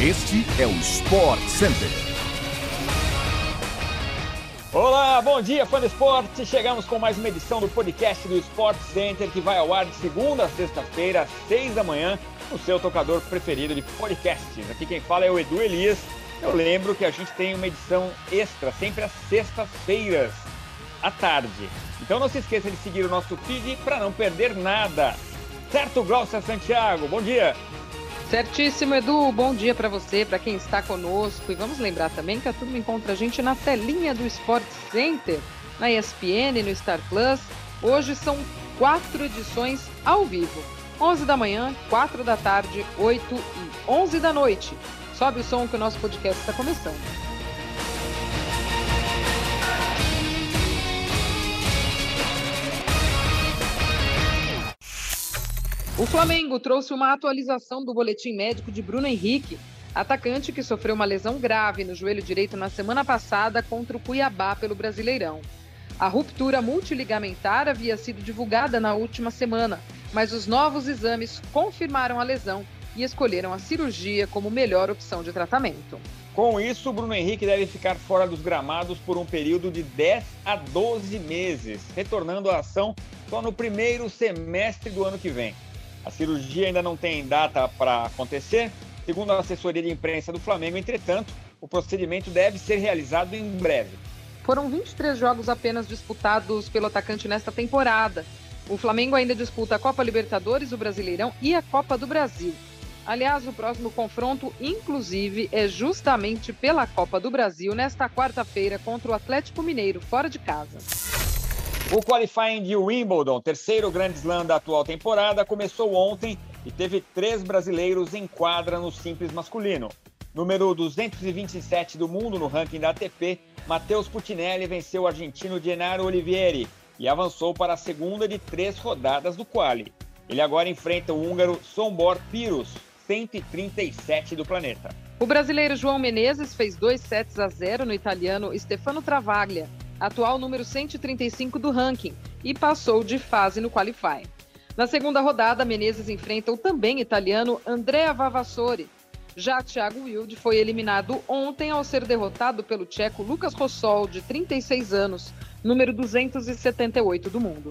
Este é o Sport Center. Olá, bom dia, fã do esporte. Chegamos com mais uma edição do podcast do Sport Center que vai ao ar de segunda a sexta-feira, às seis da manhã, no seu tocador preferido de podcasts. Aqui quem fala é o Edu Elias. Eu lembro que a gente tem uma edição extra sempre às sextas-feiras, à tarde. Então não se esqueça de seguir o nosso feed para não perder nada. Certo, Glaucia Santiago? Bom dia. Certíssimo, Edu. Bom dia para você, para quem está conosco. E vamos lembrar também que a turma encontra a gente na telinha do Sport Center, na ESPN, no Star Plus. Hoje são quatro edições ao vivo. 11 da manhã, 4 da tarde, 8 e 11 da noite. Sobe o som que o nosso podcast está começando. O Flamengo trouxe uma atualização do boletim médico de Bruno Henrique, atacante que sofreu uma lesão grave no joelho direito na semana passada contra o Cuiabá pelo Brasileirão. A ruptura multiligamentar havia sido divulgada na última semana, mas os novos exames confirmaram a lesão e escolheram a cirurgia como melhor opção de tratamento. Com isso, Bruno Henrique deve ficar fora dos gramados por um período de 10 a 12 meses, retornando à ação só no primeiro semestre do ano que vem. A cirurgia ainda não tem data para acontecer. Segundo a assessoria de imprensa do Flamengo, entretanto, o procedimento deve ser realizado em breve. Foram 23 jogos apenas disputados pelo atacante nesta temporada. O Flamengo ainda disputa a Copa Libertadores, o Brasileirão e a Copa do Brasil. Aliás, o próximo confronto, inclusive, é justamente pela Copa do Brasil nesta quarta-feira contra o Atlético Mineiro, fora de casa. O qualifying de Wimbledon, terceiro grande slam da atual temporada, começou ontem e teve três brasileiros em quadra no simples masculino. Número 227 do mundo no ranking da ATP, Matheus Putinelli venceu o argentino Gennaro Olivieri e avançou para a segunda de três rodadas do quali. Ele agora enfrenta o húngaro Sombor Piros, 137 do planeta. O brasileiro João Menezes fez 2 sets a 0 no italiano Stefano Travaglia atual número 135 do ranking, e passou de fase no qualify. Na segunda rodada, Menezes enfrenta o também italiano Andrea Vavassori. Já Thiago Wilde foi eliminado ontem ao ser derrotado pelo tcheco Lucas Rossol, de 36 anos, número 278 do mundo.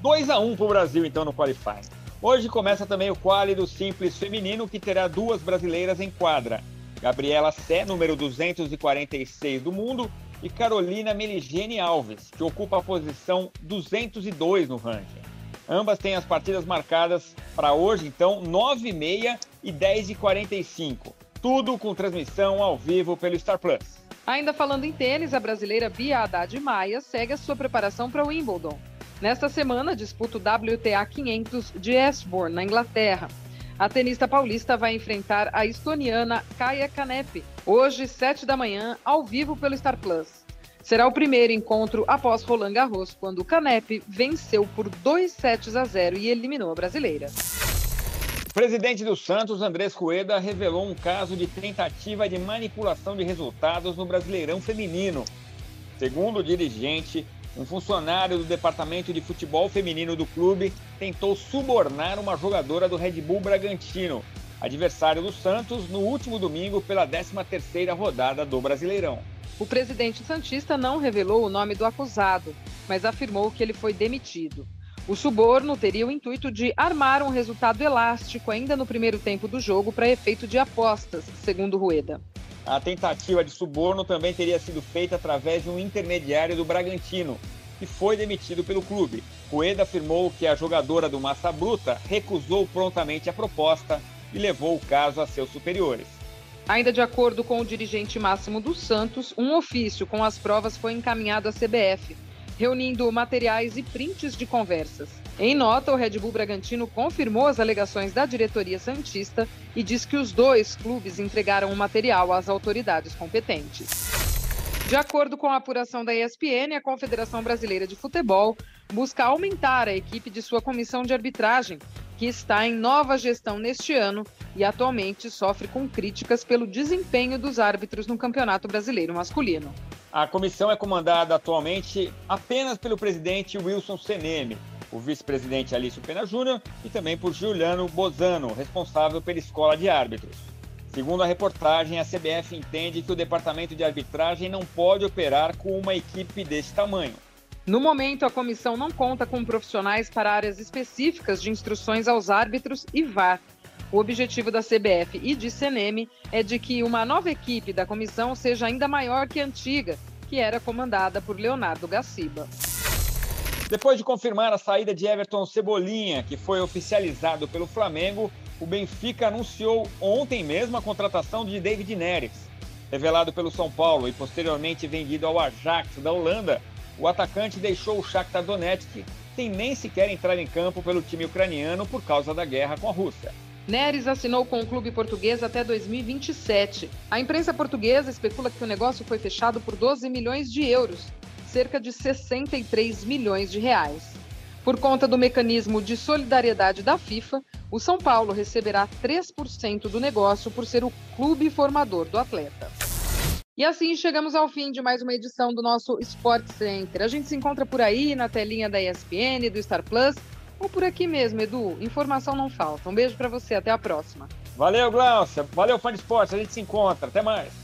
2 a 1 para o Brasil, então, no qualify. Hoje começa também o quali do simples feminino, que terá duas brasileiras em quadra. Gabriela Sé, número 246 do mundo, e Carolina Meligene Alves, que ocupa a posição 202 no ranking. Ambas têm as partidas marcadas para hoje, então, 9h30 e 10h45. Tudo com transmissão ao vivo pelo Star Plus. Ainda falando em tênis, a brasileira Bia Haddad Maia segue a sua preparação para o Wimbledon. Nesta semana, disputa o WTA 500 de Esborne, na Inglaterra. A tenista paulista vai enfrentar a estoniana Kaya Kanepi, hoje, 7 da manhã, ao vivo pelo Star Plus. Será o primeiro encontro após Roland Garros, quando o Canepe venceu por 2 sets a 0 e eliminou a brasileira. Presidente do Santos, Andrés Rueda, revelou um caso de tentativa de manipulação de resultados no Brasileirão Feminino. Segundo o dirigente, um funcionário do departamento de futebol feminino do clube tentou subornar uma jogadora do Red Bull Bragantino, adversário do Santos, no último domingo pela 13ª rodada do Brasileirão. O presidente santista não revelou o nome do acusado, mas afirmou que ele foi demitido. O suborno teria o intuito de armar um resultado elástico ainda no primeiro tempo do jogo para efeito de apostas, segundo Rueda. A tentativa de suborno também teria sido feita através de um intermediário do Bragantino, que foi demitido pelo clube. Rueda afirmou que a jogadora do Massa Bruta recusou prontamente a proposta e levou o caso a seus superiores. Ainda de acordo com o dirigente máximo do Santos, um ofício com as provas foi encaminhado à CBF, reunindo materiais e prints de conversas. Em nota, o Red Bull Bragantino confirmou as alegações da diretoria Santista e diz que os dois clubes entregaram o material às autoridades competentes. De acordo com a apuração da ESPN, a Confederação Brasileira de Futebol busca aumentar a equipe de sua comissão de arbitragem, que está em nova gestão neste ano e atualmente sofre com críticas pelo desempenho dos árbitros no Campeonato Brasileiro Masculino. A comissão é comandada atualmente apenas pelo presidente Wilson Seneme, o vice-presidente Alício Pena Júnior e também por Juliano Bozano, responsável pela escola de árbitros. Segundo a reportagem, a CBF entende que o departamento de arbitragem não pode operar com uma equipe desse tamanho. No momento, a comissão não conta com profissionais para áreas específicas de instruções aos árbitros e VAR. O objetivo da CBF e de CNM é de que uma nova equipe da comissão seja ainda maior que a antiga, que era comandada por Leonardo Gaciba. Depois de confirmar a saída de Everton Cebolinha, que foi oficializado pelo Flamengo, o Benfica anunciou ontem mesmo a contratação de David Neres. Revelado pelo São Paulo e posteriormente vendido ao Ajax da Holanda, o atacante deixou o Shakhtar Donetsk sem nem sequer entrar em campo pelo time ucraniano por causa da guerra com a Rússia. Neres assinou com o clube português até 2027. A imprensa portuguesa especula que o negócio foi fechado por 12 milhões de euros, cerca de 63 milhões de reais. Por conta do mecanismo de solidariedade da FIFA, o São Paulo receberá 3% do negócio por ser o clube formador do atleta. E assim chegamos ao fim de mais uma edição do nosso Sport Center. A gente se encontra por aí na telinha da ESPN, do Star Plus, ou por aqui mesmo, Edu. Informação não falta. Um beijo para você, até a próxima. Valeu, Glaucia. Valeu, fã de esporte. A gente se encontra. Até mais.